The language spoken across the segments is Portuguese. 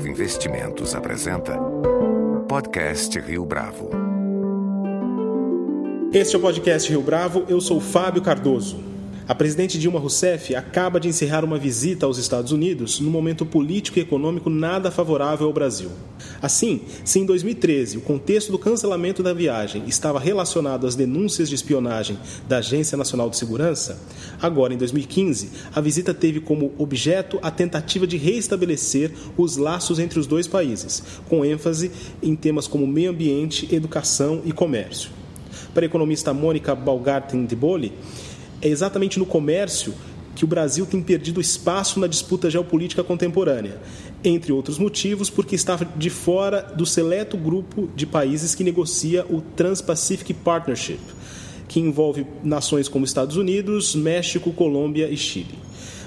Bravo Investimentos apresenta Podcast Rio Bravo. Este é o Podcast Rio Bravo, eu sou Fábio Cardoso. A presidente Dilma Rousseff acaba de encerrar uma visita aos Estados Unidos num momento político e econômico nada favorável ao Brasil. Assim, se em 2013 o contexto do cancelamento da viagem estava relacionado às denúncias de espionagem da Agência Nacional de Segurança, agora em 2015 a visita teve como objeto a tentativa de reestabelecer os laços entre os dois países, com ênfase em temas como meio ambiente, educação e comércio. Para a economista Mônica Balgarten de Boli, é exatamente no comércio que o Brasil tem perdido espaço na disputa geopolítica contemporânea, entre outros motivos, porque está de fora do seleto grupo de países que negocia o Trans-Pacific Partnership, que envolve nações como Estados Unidos, México, Colômbia e Chile.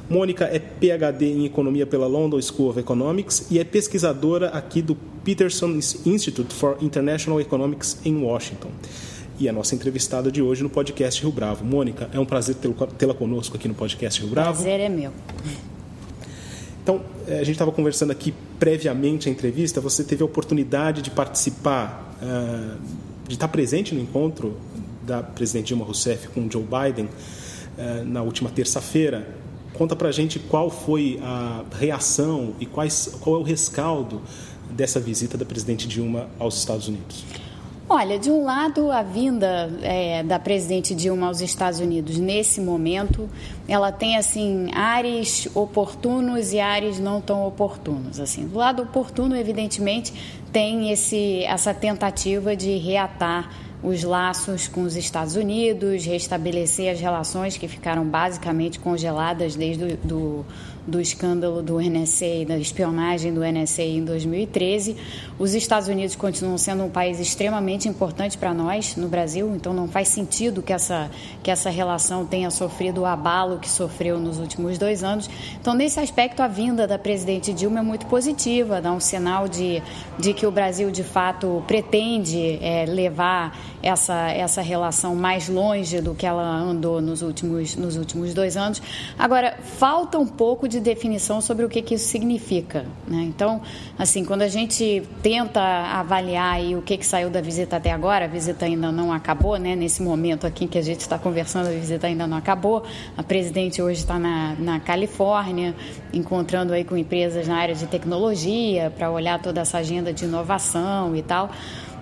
Mônica é PhD em Economia pela London School of Economics e é pesquisadora aqui do Peterson Institute for International Economics em Washington e a nossa entrevistada de hoje no podcast Rio Bravo. Mônica, é um prazer tê-la conosco aqui no podcast Rio Bravo. Prazer é meu. Então, eh, a gente estava conversando aqui previamente à entrevista, você teve a oportunidade de participar, uh, de estar presente no encontro da presidente Dilma Rousseff com Joe Biden uh, na última terça-feira. Conta pra gente qual foi a reação e quais, qual é o rescaldo dessa visita da presidente Dilma aos Estados Unidos. Olha, de um lado, a vinda é, da presidente Dilma aos Estados Unidos nesse momento, ela tem assim ares oportunos e ares não tão oportunos. Assim, do lado oportuno, evidentemente, tem esse, essa tentativa de reatar os laços com os Estados Unidos, restabelecer as relações que ficaram basicamente congeladas desde o do, do escândalo do NSA, da espionagem do NSA em 2013. Os Estados Unidos continuam sendo um país extremamente importante para nós no Brasil, então não faz sentido que essa, que essa relação tenha sofrido o abalo que sofreu nos últimos dois anos. Então, nesse aspecto, a vinda da presidente Dilma é muito positiva, dá um sinal de, de que o Brasil, de fato, pretende é, levar essa, essa relação mais longe do que ela andou nos últimos, nos últimos dois anos. Agora, falta um pouco de definição sobre o que, que isso significa. Né? Então, assim, quando a gente tenta avaliar o que, que saiu da visita até agora, a visita ainda não acabou, né? nesse momento aqui que a gente está conversando, a visita ainda não acabou. A presidente hoje está na, na Califórnia, encontrando aí com empresas na área de tecnologia para olhar toda essa agenda de inovação e tal.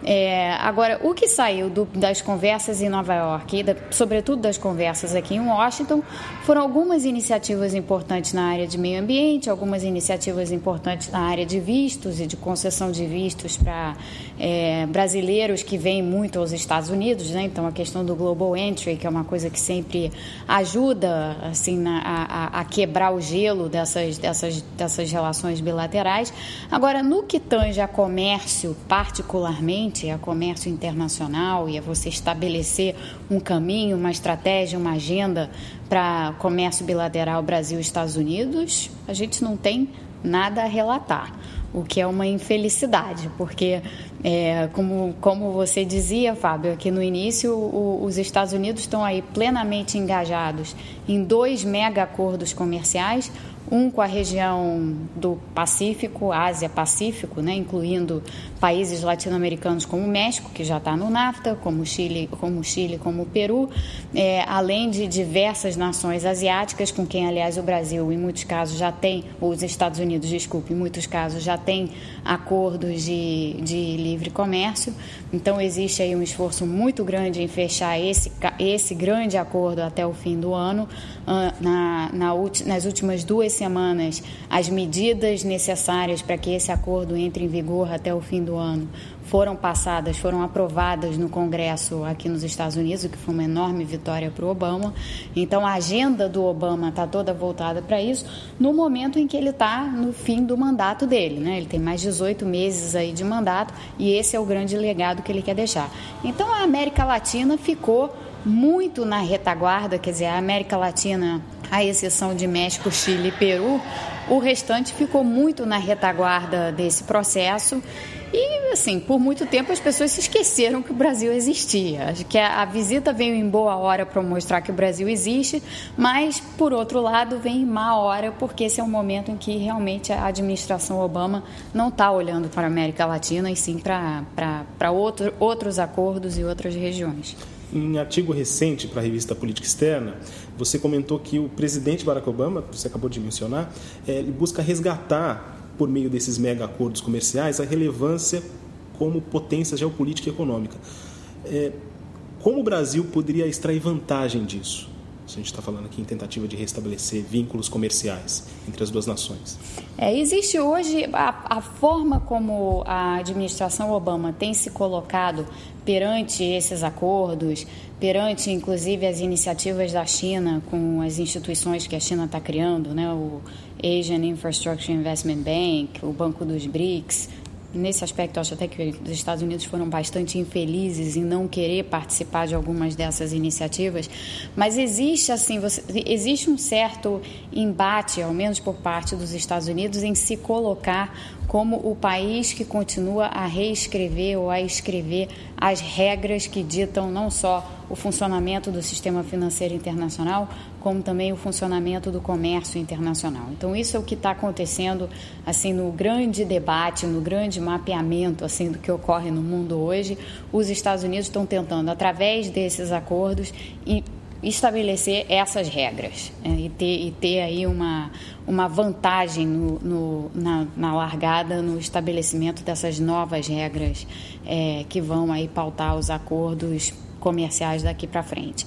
É, agora, o que saiu do, das conversas em Nova York da, sobretudo, das conversas aqui em Washington, foram algumas iniciativas importantes na área de meio ambiente, algumas iniciativas importantes na área de vistos e de concessão de vistos para é, brasileiros que vêm muito aos Estados Unidos, né? Então, a questão do Global Entry, que é uma coisa que sempre ajuda assim, na, a, a quebrar o gelo dessas, dessas, dessas relações bilaterais. Agora, no que tange a comércio, particularmente, a comércio internacional e a você estabelecer um caminho, uma estratégia, uma agenda para comércio bilateral Brasil-Estados Unidos, a gente não tem nada a relatar, o que é uma infelicidade, porque, é, como, como você dizia, Fábio, aqui no início, o, os Estados Unidos estão aí plenamente engajados em dois mega acordos comerciais um com a região do Pacífico, Ásia-Pacífico, né, incluindo países latino-americanos como o México, que já está no NAFTA, como o Chile, como o Chile, como o Peru, é, além de diversas nações asiáticas, com quem, aliás, o Brasil, em muitos casos, já tem, ou os Estados Unidos, desculpe, em muitos casos, já tem acordos de, de livre comércio. Então, existe aí um esforço muito grande em fechar esse, esse grande acordo até o fim do ano. Ah, na, na, nas últimas duas semanas as medidas necessárias para que esse acordo entre em vigor até o fim do ano foram passadas, foram aprovadas no Congresso aqui nos Estados Unidos, o que foi uma enorme vitória para o Obama. Então a agenda do Obama está toda voltada para isso, no momento em que ele está no fim do mandato dele. Né? Ele tem mais 18 meses aí de mandato e esse é o grande legado que ele quer deixar. Então a América Latina ficou muito na retaguarda, quer dizer, a América Latina, à exceção de México, Chile e Peru, o restante ficou muito na retaguarda desse processo E, assim, por muito tempo as pessoas se esqueceram que o Brasil existia. Acho que a, a visita veio em boa hora para mostrar que o Brasil existe, mas, por outro lado, vem em má hora, porque esse é um momento em que realmente a administração Obama não está olhando para a América Latina e sim para outro, outros acordos e outras regiões. Em artigo recente para a revista Política Externa, você comentou que o presidente Barack Obama, você acabou de mencionar, é, ele busca resgatar por meio desses mega acordos comerciais, a relevância como potência geopolítica e econômica. É, como o Brasil poderia extrair vantagem disso? A gente está falando aqui em tentativa de restabelecer vínculos comerciais entre as duas nações. É, existe hoje a, a forma como a administração Obama tem se colocado perante esses acordos, perante inclusive as iniciativas da China com as instituições que a China está criando, né? o Asian Infrastructure Investment Bank, o Banco dos BRICS, nesse aspecto, acho até que os Estados Unidos foram bastante infelizes em não querer participar de algumas dessas iniciativas, mas existe assim, você, existe um certo embate, ao menos por parte dos Estados Unidos, em se colocar como o país que continua a reescrever ou a escrever as regras que ditam não só o funcionamento do sistema financeiro internacional, como também o funcionamento do comércio internacional. Então isso é o que está acontecendo assim no grande debate, no grande mapeamento assim do que ocorre no mundo hoje. Os Estados Unidos estão tentando através desses acordos e estabelecer essas regras né, e, ter, e ter aí uma, uma vantagem no, no na, na, largada no estabelecimento dessas novas regras é, que vão aí pautar os acordos comerciais daqui para frente.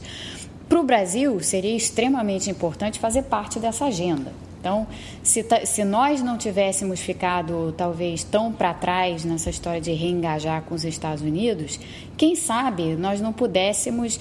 Para o Brasil, seria extremamente importante fazer parte dessa agenda. Então, se, se nós não tivéssemos ficado talvez tão para trás nessa história de reengajar com os Estados Unidos, quem sabe nós não pudéssemos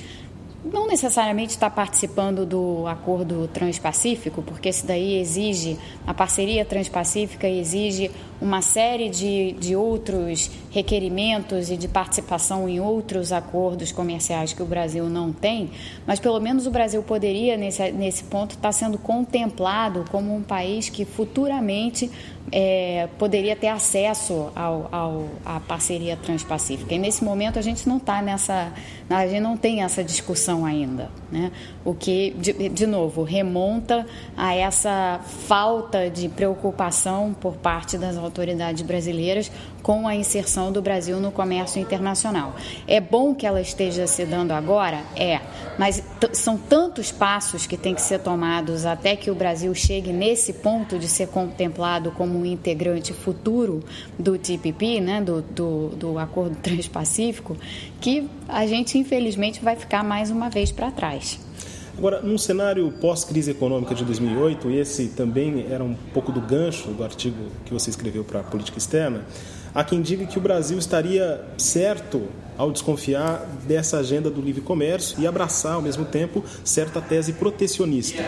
não necessariamente está participando do acordo transpacífico, porque isso daí exige, a parceria transpacífica exige uma série de, de outros requerimentos e de participação em outros acordos comerciais que o Brasil não tem, mas pelo menos o Brasil poderia, nesse, nesse ponto, estar sendo contemplado como um país que futuramente é, poderia ter acesso ao, ao, à parceria transpacífica. E nesse momento a gente não está nessa, a gente não tem essa discussão ainda, né? O que, de, de novo, remonta a essa falta de preocupação por parte das autoridades brasileiras com a inserção do Brasil no comércio internacional. É bom que ela esteja se dando agora? É, mas são tantos passos que têm que ser tomados até que o Brasil chegue nesse ponto de ser contemplado como um integrante futuro do TPP, né, do, do, do Acordo Transpacífico, que a gente infelizmente vai ficar mais uma vez para trás. Agora, num cenário pós-crise econômica de 2008, e esse também era um pouco do gancho do artigo que você escreveu para a Política Externa, Há quem diga que o Brasil estaria certo ao desconfiar dessa agenda do livre comércio e abraçar, ao mesmo tempo, certa tese protecionista.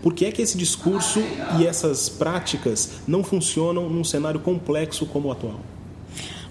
Por que é que esse discurso e essas práticas não funcionam num cenário complexo como o atual?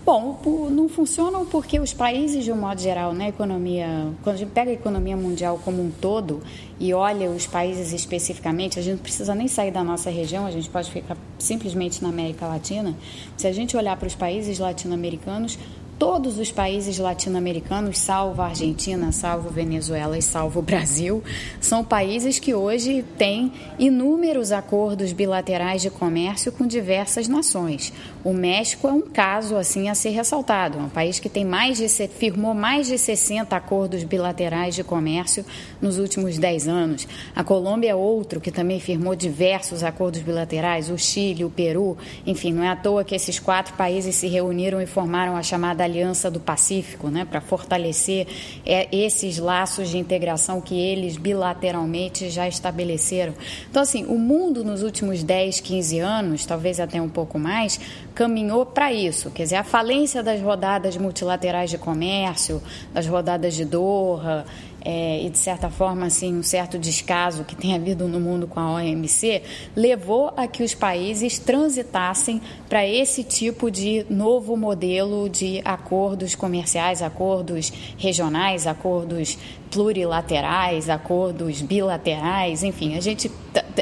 Bom, não funcionam porque os países, de um modo geral, na economia, quando a gente pega a economia mundial como um todo e olha os países especificamente, a gente não precisa nem sair da nossa região, a gente pode ficar simplesmente na América Latina. Se a gente olhar para os países latino-americanos, todos os países latino-americanos, salvo a Argentina, salvo Venezuela e salvo o Brasil, são países que hoje têm inúmeros acordos bilaterais de comércio com diversas nações. O México é um caso assim a ser ressaltado, é um país que tem mais de firmou mais de 60 acordos bilaterais de comércio nos últimos 10 anos. A Colômbia é outro que também firmou diversos acordos bilaterais, o Chile, o Peru, enfim, não é à toa que esses quatro países se reuniram e formaram a chamada Aliança do Pacífico, né, para fortalecer é, esses laços de integração que eles bilateralmente já estabeleceram. Então, assim, o mundo nos últimos 10, 15 anos, talvez até um pouco mais, caminhou para isso. Quer dizer, a falência das rodadas multilaterais de comércio, das rodadas de Doha, é, e, de certa forma, assim, um certo descaso que tem havido no mundo com a OMC, levou a que os países transitassem para esse tipo de novo modelo de acordos comerciais, acordos regionais, acordos plurilaterais, acordos bilaterais, enfim, a gente,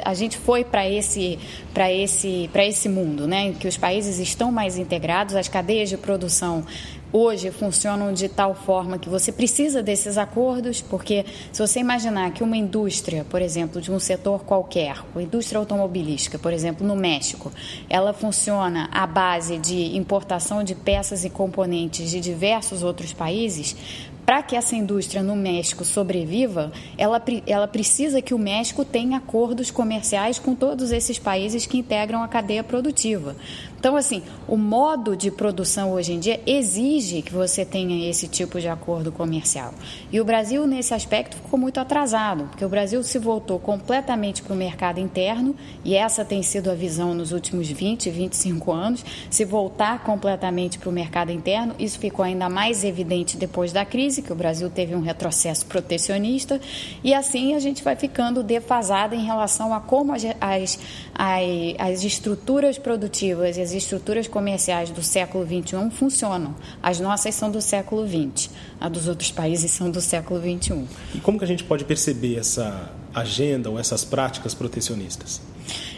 a gente foi para esse, esse, esse mundo, né, em que os países estão mais integrados, as cadeias de produção hoje funcionam de tal forma que você precisa desses acordos, porque se você imaginar que uma indústria, por exemplo, de um setor qualquer, a indústria automobilística, por exemplo, no México, ela funciona à base de importação de peças e componentes de diversos outros países, para que essa indústria no México sobreviva, ela, ela precisa que o México tenha acordos comerciais com todos esses países que integram a cadeia produtiva. Então, assim, o modo de produção hoje em dia exige que você tenha esse tipo de acordo comercial. E o Brasil, nesse aspecto, ficou muito atrasado, porque o Brasil se voltou completamente para o mercado interno, e essa tem sido a visão nos últimos 20, 25 anos, se voltar completamente para o mercado interno. Isso ficou ainda mais evidente depois da crise, que o Brasil teve um retrocesso protecionista, e assim a gente vai ficando defasada em relação a como as, as, as, as estruturas produtivas e as as estruturas comerciais do século XXI funcionam. As nossas são do século XX, a dos outros países são do século XXI. E como que a gente pode perceber essa agenda ou essas práticas protecionistas?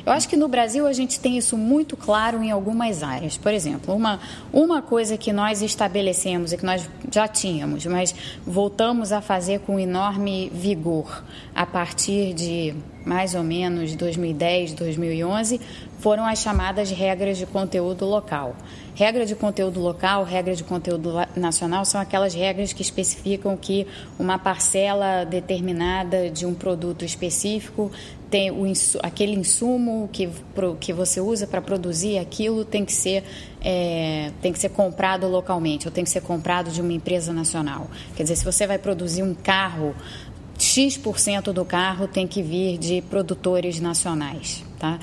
Eu acho que no Brasil a gente tem isso muito claro em algumas áreas. Por exemplo, uma, uma coisa que nós estabelecemos e que nós já tínhamos, mas voltamos a fazer com enorme vigor a partir de mais ou menos 2010, 2011, foram as chamadas regras de conteúdo local. Regra de conteúdo local, regra de conteúdo nacional são aquelas regras que especificam que uma parcela determinada de um produto específico tem o, aquele insumo que, que você usa para produzir aquilo tem que ser é, tem que ser comprado localmente ou tem que ser comprado de uma empresa nacional. Quer dizer, se você vai produzir um carro, X% do carro tem que vir de produtores nacionais, tá?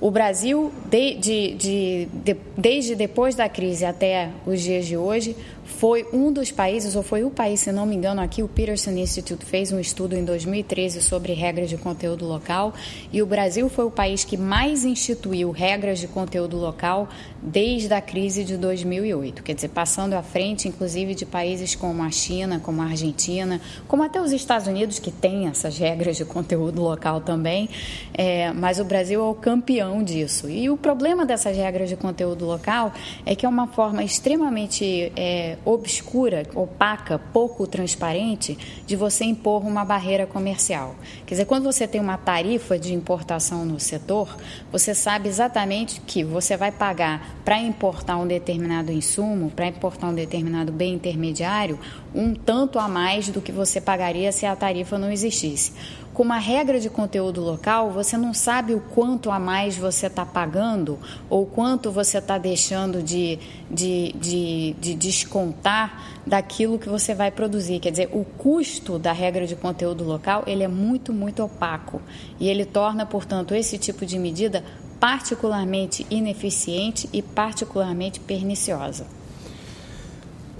O Brasil, de, de, de, desde depois da crise até os dias de hoje, foi um dos países, ou foi o país, se não me engano, aqui o Peterson Institute fez um estudo em 2013 sobre regras de conteúdo local e o Brasil foi o país que mais instituiu regras de conteúdo local desde a crise de 2008. Quer dizer, passando à frente, inclusive, de países como a China, como a Argentina, como até os Estados Unidos, que têm essas regras de conteúdo local também, é, mas o Brasil é o campeão disso. E o problema dessas regras de conteúdo local é que é uma forma extremamente é, obscura, opaca, pouco transparente de você impor uma barreira comercial. Quer dizer, quando você tem uma tarifa de importação no setor, você sabe exatamente que você vai pagar para importar um determinado insumo, para importar um determinado bem intermediário, um tanto a mais do que você pagaria se a tarifa não existisse com uma regra de conteúdo local, você não sabe o quanto a mais você está pagando ou quanto você está deixando de, de, de, de, descontar daquilo que você vai produzir. Quer dizer, o custo da regra de conteúdo local ele é muito, muito opaco e ele torna, portanto, esse tipo de medida particularmente ineficiente e particularmente perniciosa.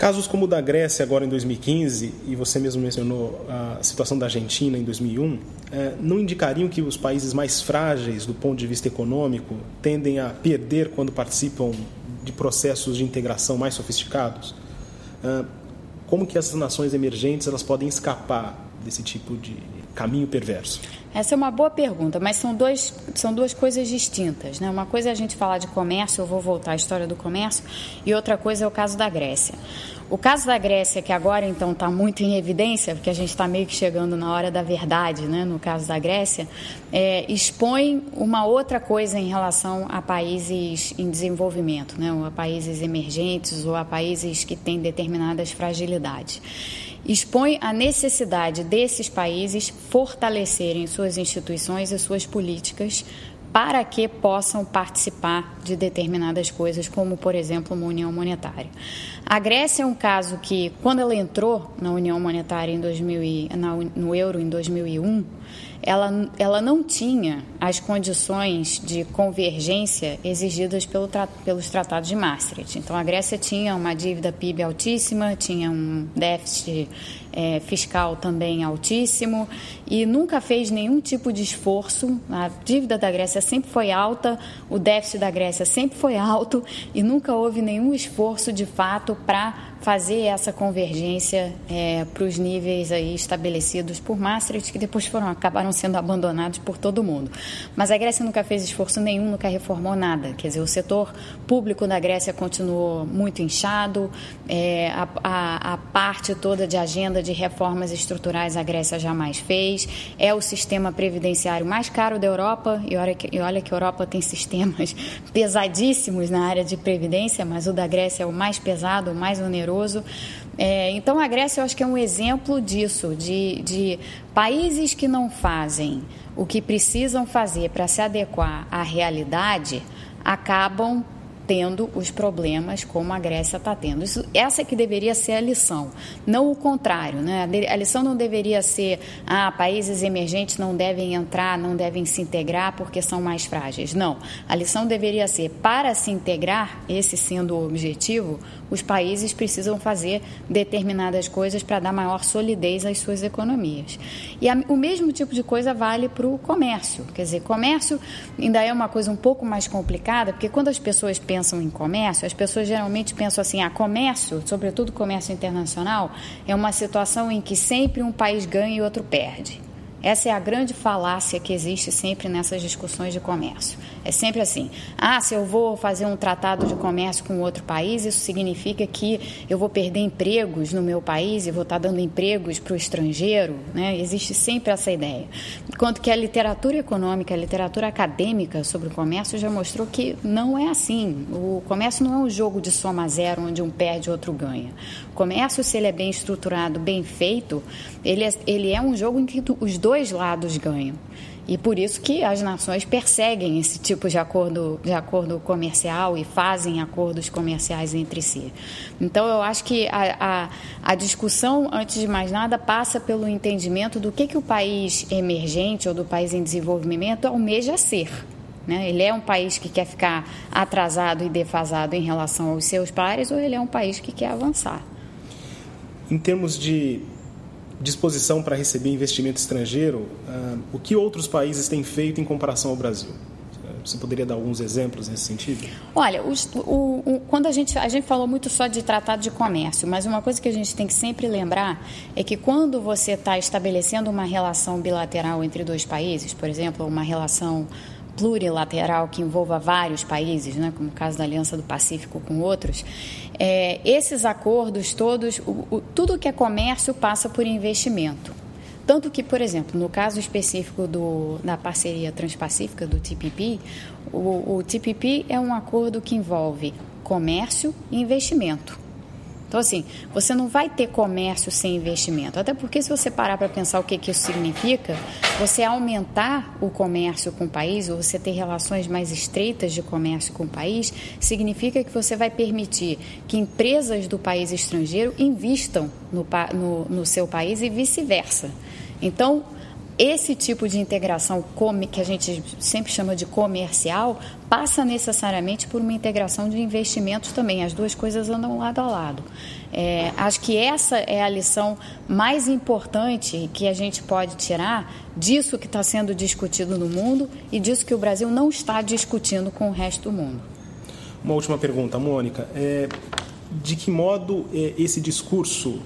Casos como o da Grécia agora em 2015, e você mesmo mencionou a situação da Argentina em 2001, é, não indicariam que os países mais frágeis do ponto de vista econômico tendem a perder quando participam de processos de integração mais sofisticados? É, como que essas nações emergentes elas podem escapar desse tipo de caminho perverso? Essa é uma boa pergunta, mas são, dois, são duas coisas distintas. Né? Uma coisa é a gente falar de comércio, eu vou voltar à história do comércio, e outra coisa é o caso da Grécia. O caso da Grécia, que agora então está muito em evidência, porque a gente está meio que chegando na hora da verdade, né? no caso da Grécia, é, expõe uma outra coisa em relação a países em desenvolvimento, né? ou a países emergentes, ou a países que têm determinadas fragilidades expõe a necessidade desses países fortalecerem suas instituições e suas políticas para que possam participar de determinadas coisas, como, por exemplo, uma união monetária. A Grécia é um caso que, quando ela entrou na União Monetária em 2000 e, na, no euro em 2001, ela, ela não tinha as condições de convergência exigidas pelo, pelos tratados de Maastricht. Então, a Grécia tinha uma dívida PIB altíssima, tinha um déficit é, fiscal também altíssimo e nunca fez nenhum tipo de esforço. A dívida da Grécia sempre foi alta, o déficit da Grécia sempre foi alto e nunca houve nenhum esforço de fato para fazer essa convergência é, para os níveis aí estabelecidos por Maastricht, que depois foram acabaram sendo abandonados por todo mundo. Mas a Grécia nunca fez esforço nenhum, nunca reformou nada. Quer dizer, o setor público da Grécia continuou muito inchado, é, a, a, a parte toda de agenda de reformas estruturais a Grécia jamais fez, é o sistema previdenciário mais caro da Europa, e olha que, e olha que a Europa tem sistemas pesadíssimos na área de previdência, mas o da Grécia é o mais pesado, o mais oneroso. É, então, a Grécia, eu acho que é um exemplo disso, de, de países que não fazem o que precisam fazer para se adequar à realidade, acabam tendo os problemas como a Grécia está tendo. Isso, essa que deveria ser a lição, não o contrário. Né? A lição não deveria ser ah, países emergentes não devem entrar, não devem se integrar porque são mais frágeis. Não. A lição deveria ser para se integrar, esse sendo o objetivo, os países precisam fazer determinadas coisas para dar maior solidez às suas economias. E a, o mesmo tipo de coisa vale para o comércio. Quer dizer, comércio ainda é uma coisa um pouco mais complicada, porque quando as pessoas pensam em comércio, as pessoas geralmente pensam assim: ah, comércio, sobretudo comércio internacional, é uma situação em que sempre um país ganha e outro perde. Essa é a grande falácia que existe sempre nessas discussões de comércio. É sempre assim: ah, se eu vou fazer um tratado de comércio com outro país, isso significa que eu vou perder empregos no meu país e vou estar dando empregos para o estrangeiro. Né? Existe sempre essa ideia. Enquanto que a literatura econômica, a literatura acadêmica sobre o comércio já mostrou que não é assim. O comércio não é um jogo de soma zero onde um perde e outro ganha. O comércio, se ele é bem estruturado, bem feito, ele é, ele é um jogo em que os dois dois lados ganham. E por isso que as nações perseguem esse tipo de acordo, de acordo comercial e fazem acordos comerciais entre si. Então, eu acho que a, a, a discussão, antes de mais nada, passa pelo entendimento do que, que o país emergente ou do país em desenvolvimento almeja ser. Né? Ele é um país que quer ficar atrasado e defasado em relação aos seus pares ou ele é um país que quer avançar? Em termos de disposição para receber investimento estrangeiro, uh, o que outros países têm feito em comparação ao Brasil? Você poderia dar alguns exemplos nesse sentido? Olha, os, o, o, quando a gente, a gente falou muito só de tratado de comércio, mas uma coisa que a gente tem que sempre lembrar é que quando você está estabelecendo uma relação bilateral entre dois países, por exemplo, uma relação plurilateral que envolva vários países, né, como o caso da Aliança do Pacífico com outros, é, esses acordos todos, o, o, tudo que é comércio passa por investimento. Tanto que, por exemplo, no caso específico do, da parceria transpacífica, do TPP, o, o TPP é um acordo que envolve comércio e investimento. Então, assim, você não vai ter comércio sem investimento. Até porque, se você parar para pensar o que, que isso significa, você aumentar o comércio com o país, ou você ter relações mais estreitas de comércio com o país, significa que você vai permitir que empresas do país estrangeiro investam no, no, no seu país e vice-versa. Então, esse tipo de integração que a gente sempre chama de comercial passa necessariamente por uma integração de investimentos também. As duas coisas andam lado a lado. É, acho que essa é a lição mais importante que a gente pode tirar disso que está sendo discutido no mundo e disso que o Brasil não está discutindo com o resto do mundo. Uma última pergunta, Mônica. É, de que modo é, esse discurso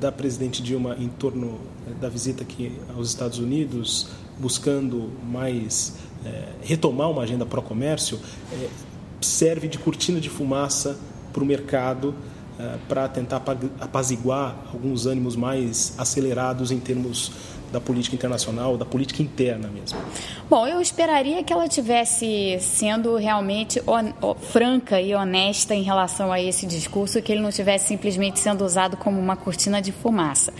da presidente Dilma em torno da visita aqui aos Estados Unidos, buscando mais é, retomar uma agenda pró-comércio, é, serve de cortina de fumaça para o mercado é, para tentar apaziguar alguns ânimos mais acelerados em termos da política internacional, da política interna mesmo? Bom, eu esperaria que ela tivesse sendo realmente franca e honesta em relação a esse discurso, que ele não tivesse simplesmente sendo usado como uma cortina de fumaça.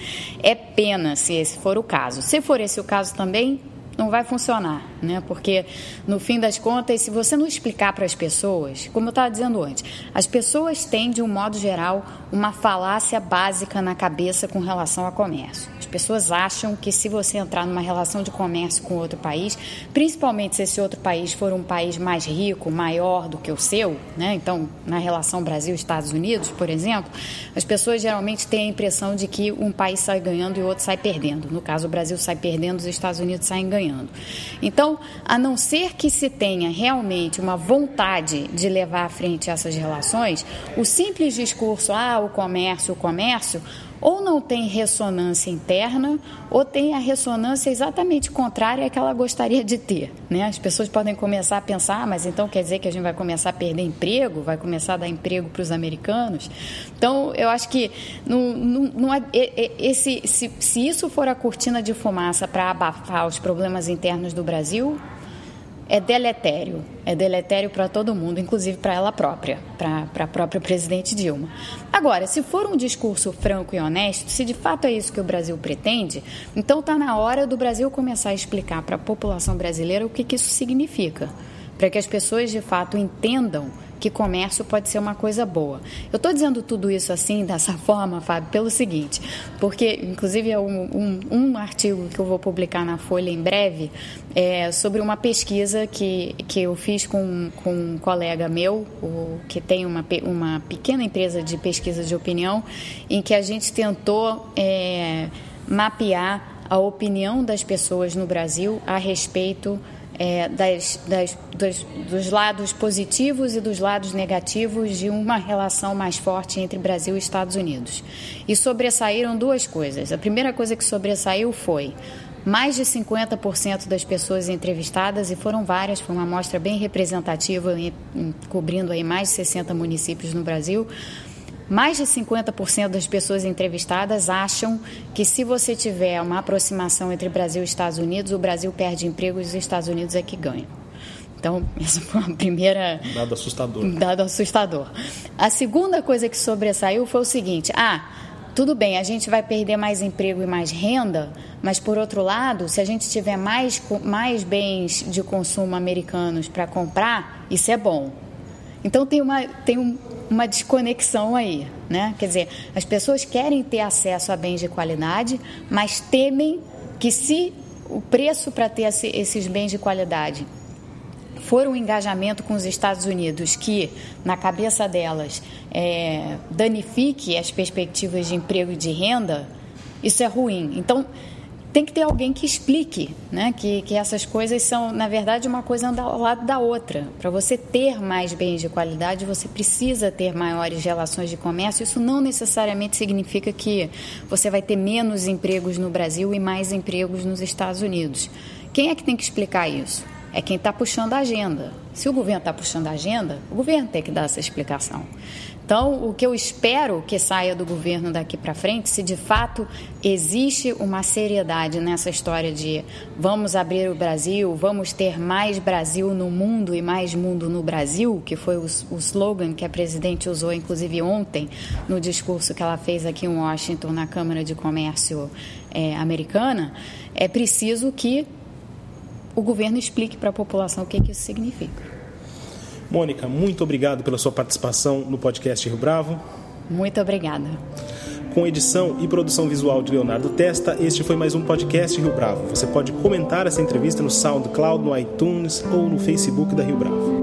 É pena se esse for o caso. Se for esse o caso também, não vai funcionar, né? Porque no fim das contas, se você não explicar para as pessoas, como eu estava dizendo antes, as pessoas têm de um modo geral uma falácia básica na cabeça com relação a comércio. As pessoas acham que se você entrar numa relação de comércio com outro país, principalmente se esse outro país for um país mais rico, maior do que o seu, né? Então, na relação Brasil-Estados Unidos, por exemplo, as pessoas geralmente têm a impressão de que um país sai ganhando e o outro sai perdendo. No caso, o Brasil sai perdendo, os Estados Unidos saem ganhando. Então, a não ser que se tenha realmente uma vontade de levar à frente essas relações, o simples discurso, ah, o comércio, o comércio, ou não tem ressonância interna, ou tem a ressonância exatamente contrária à que ela gostaria de ter. Né? As pessoas podem começar a pensar, ah, mas então quer dizer que a gente vai começar a perder emprego, vai começar a dar emprego para os americanos. Então, eu acho que não, não, não é, esse, se, se isso for a cortina de fumaça para abafar os problemas internos do Brasil, é deletério. É deletério para todo mundo, inclusive para ela própria, para a própria presidente Dilma. Agora, se for um discurso franco e honesto, se de fato é isso que o Brasil pretende, então está na hora do Brasil começar a explicar para a população brasileira o que, que isso significa, para que as pessoas de fato entendam que comércio pode ser uma coisa boa. Eu estou dizendo tudo isso assim, dessa forma, Fábio, pelo seguinte, porque, inclusive, é um, um, um artigo que eu vou publicar na Folha em breve é sobre uma pesquisa que, que eu fiz com, com um colega meu, o, que tem uma, uma pequena empresa de pesquisa de opinião, em que a gente tentou é, mapear a opinião das pessoas no Brasil a respeito é, das, das, dos, dos, lados positivos e dos lados negativos de uma relação mais forte entre Brasil e Estados Unidos. E sobressaíram duas coisas. A primeira coisa que sobressaiu foi mais de 50% das pessoas entrevistadas, e foram várias, foi uma amostra bem representativa, cobrindo aí mais de 60 municípios no Brasil, mais de 50% das pessoas entrevistadas acham que se você tiver uma aproximação entre Brasil e Estados Unidos, o Brasil perde emprego e os Estados Unidos é que ganham. Então, essa foi uma primeira. Dado assustador. Dado assustador. A segunda coisa que sobressaiu foi o seguinte: ah, tudo bem, a gente vai perder mais emprego e mais renda, mas por outro lado, se a gente tiver mais, mais bens de consumo americanos para comprar, isso é bom. Então tem uma, tem um, uma desconexão aí, né? Quer dizer, as pessoas querem ter acesso a bens de qualidade, mas temem que se o preço para ter esses bens de qualidade for um engajamento com os Estados Unidos que, na cabeça delas, é, danifique as perspectivas de emprego e de renda, isso é ruim. Então, tem que ter alguém que explique né, que, que essas coisas são, na verdade, uma coisa andar ao lado da outra. Para você ter mais bens de qualidade, você precisa ter maiores relações de comércio. Isso não necessariamente significa que você vai ter menos empregos no Brasil e mais empregos nos Estados Unidos. Quem é que tem que explicar isso? É quem está puxando a agenda. Se o governo está puxando a agenda, o governo tem que dar essa explicação. Então, o que eu espero que saia do governo daqui para frente, se de fato existe uma seriedade nessa história de vamos abrir o Brasil, vamos ter mais Brasil no mundo e mais mundo no Brasil, que foi o, o slogan que a presidente usou, inclusive ontem, no discurso que ela fez aqui em Washington, na Câmara de Comércio é, americana, é preciso que o governo explique para a população o que, que isso significa. Mônica, muito obrigado pela sua participação no podcast Rio Bravo. Muito obrigada. Com edição e produção visual de Leonardo Testa, este foi mais um podcast Rio Bravo. Você pode comentar essa entrevista no SoundCloud, no iTunes ou no Facebook da Rio Bravo.